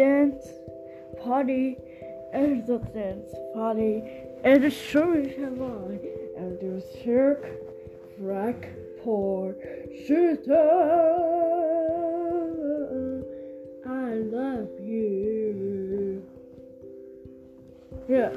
dance party and the dance party and the shirt on, and the circ frack poor shooter I love you. Yeah.